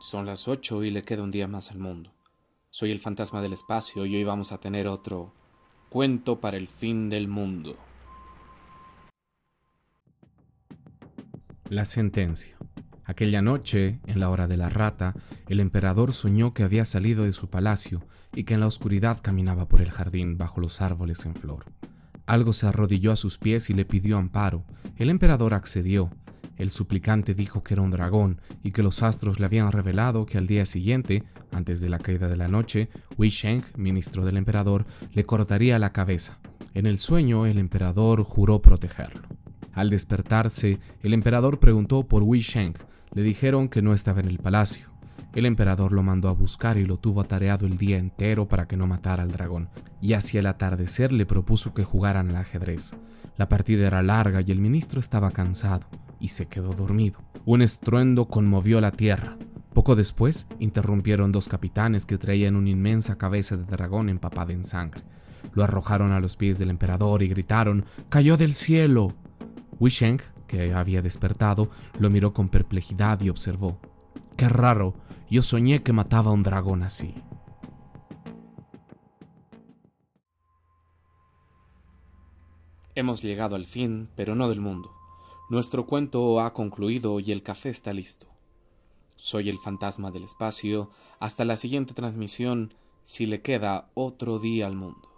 Son las ocho y le queda un día más al mundo. Soy el fantasma del espacio y hoy vamos a tener otro cuento para el fin del mundo. La sentencia. Aquella noche, en la hora de la rata, el emperador soñó que había salido de su palacio y que en la oscuridad caminaba por el jardín bajo los árboles en flor. Algo se arrodilló a sus pies y le pidió amparo. El emperador accedió, el suplicante dijo que era un dragón y que los astros le habían revelado que al día siguiente, antes de la caída de la noche, Wei Sheng, ministro del emperador, le cortaría la cabeza. En el sueño, el emperador juró protegerlo. Al despertarse, el emperador preguntó por Wei Sheng. Le dijeron que no estaba en el palacio. El emperador lo mandó a buscar y lo tuvo atareado el día entero para que no matara al dragón, y hacia el atardecer le propuso que jugaran al ajedrez. La partida era larga y el ministro estaba cansado y se quedó dormido. Un estruendo conmovió la tierra. Poco después, interrumpieron dos capitanes que traían una inmensa cabeza de dragón empapada en sangre. Lo arrojaron a los pies del emperador y gritaron ¡Cayó del cielo! Wisheng, que había despertado, lo miró con perplejidad y observó. ¡Qué raro! Yo soñé que mataba a un dragón así. Hemos llegado al fin, pero no del mundo. Nuestro cuento ha concluido y el café está listo. Soy el fantasma del espacio. Hasta la siguiente transmisión, si le queda otro día al mundo.